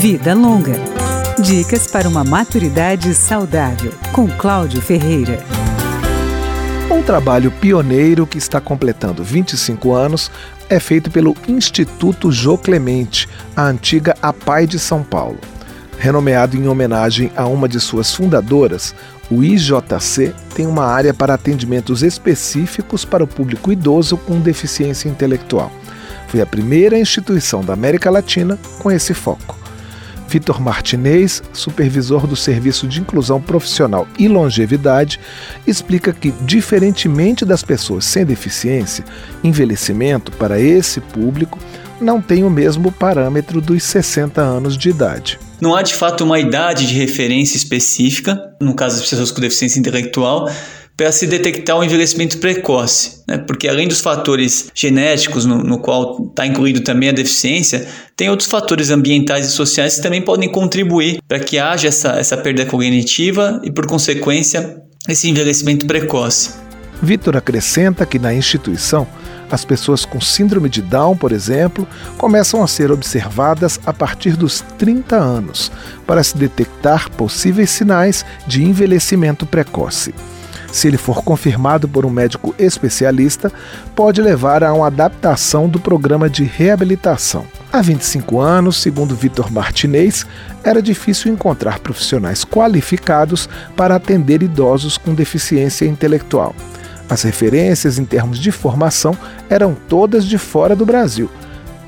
Vida Longa. Dicas para uma maturidade saudável, com Cláudio Ferreira. Um trabalho pioneiro que está completando 25 anos é feito pelo Instituto Jô Clemente, a antiga APAI de São Paulo. Renomeado em homenagem a uma de suas fundadoras, o IJC tem uma área para atendimentos específicos para o público idoso com deficiência intelectual. Foi a primeira instituição da América Latina com esse foco. Vitor Martinez, supervisor do Serviço de Inclusão Profissional e Longevidade, explica que, diferentemente das pessoas sem deficiência, envelhecimento para esse público não tem o mesmo parâmetro dos 60 anos de idade. Não há de fato uma idade de referência específica, no caso das pessoas com deficiência intelectual, para se detectar o envelhecimento precoce, né? porque além dos fatores genéticos, no, no qual está incluído também a deficiência, tem outros fatores ambientais e sociais que também podem contribuir para que haja essa, essa perda cognitiva e, por consequência, esse envelhecimento precoce. Vitor acrescenta que na instituição, as pessoas com síndrome de Down, por exemplo, começam a ser observadas a partir dos 30 anos, para se detectar possíveis sinais de envelhecimento precoce se ele for confirmado por um médico especialista, pode levar a uma adaptação do programa de reabilitação. Há 25 anos, segundo Vitor Martinez, era difícil encontrar profissionais qualificados para atender idosos com deficiência intelectual. As referências em termos de formação eram todas de fora do Brasil.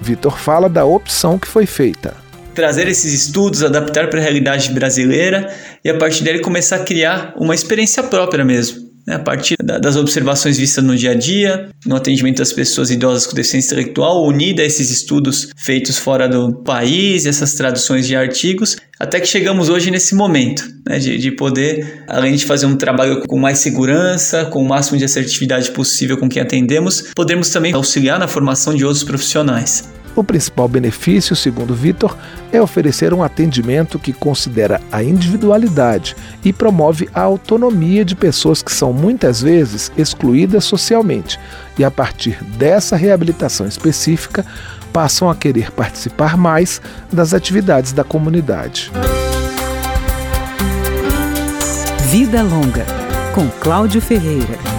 Vitor fala da opção que foi feita trazer esses estudos, adaptar para a realidade brasileira e a partir dele começar a criar uma experiência própria mesmo. Né? A partir das observações vistas no dia a dia, no atendimento das pessoas idosas com deficiência intelectual, unida a esses estudos feitos fora do país, essas traduções de artigos, até que chegamos hoje nesse momento né? de, de poder, além de fazer um trabalho com mais segurança, com o máximo de assertividade possível com quem atendemos, podemos também auxiliar na formação de outros profissionais. O principal benefício, segundo Vitor, é oferecer um atendimento que considera a individualidade e promove a autonomia de pessoas que são muitas vezes excluídas socialmente e, a partir dessa reabilitação específica, passam a querer participar mais das atividades da comunidade. Vida Longa, com Cláudio Ferreira.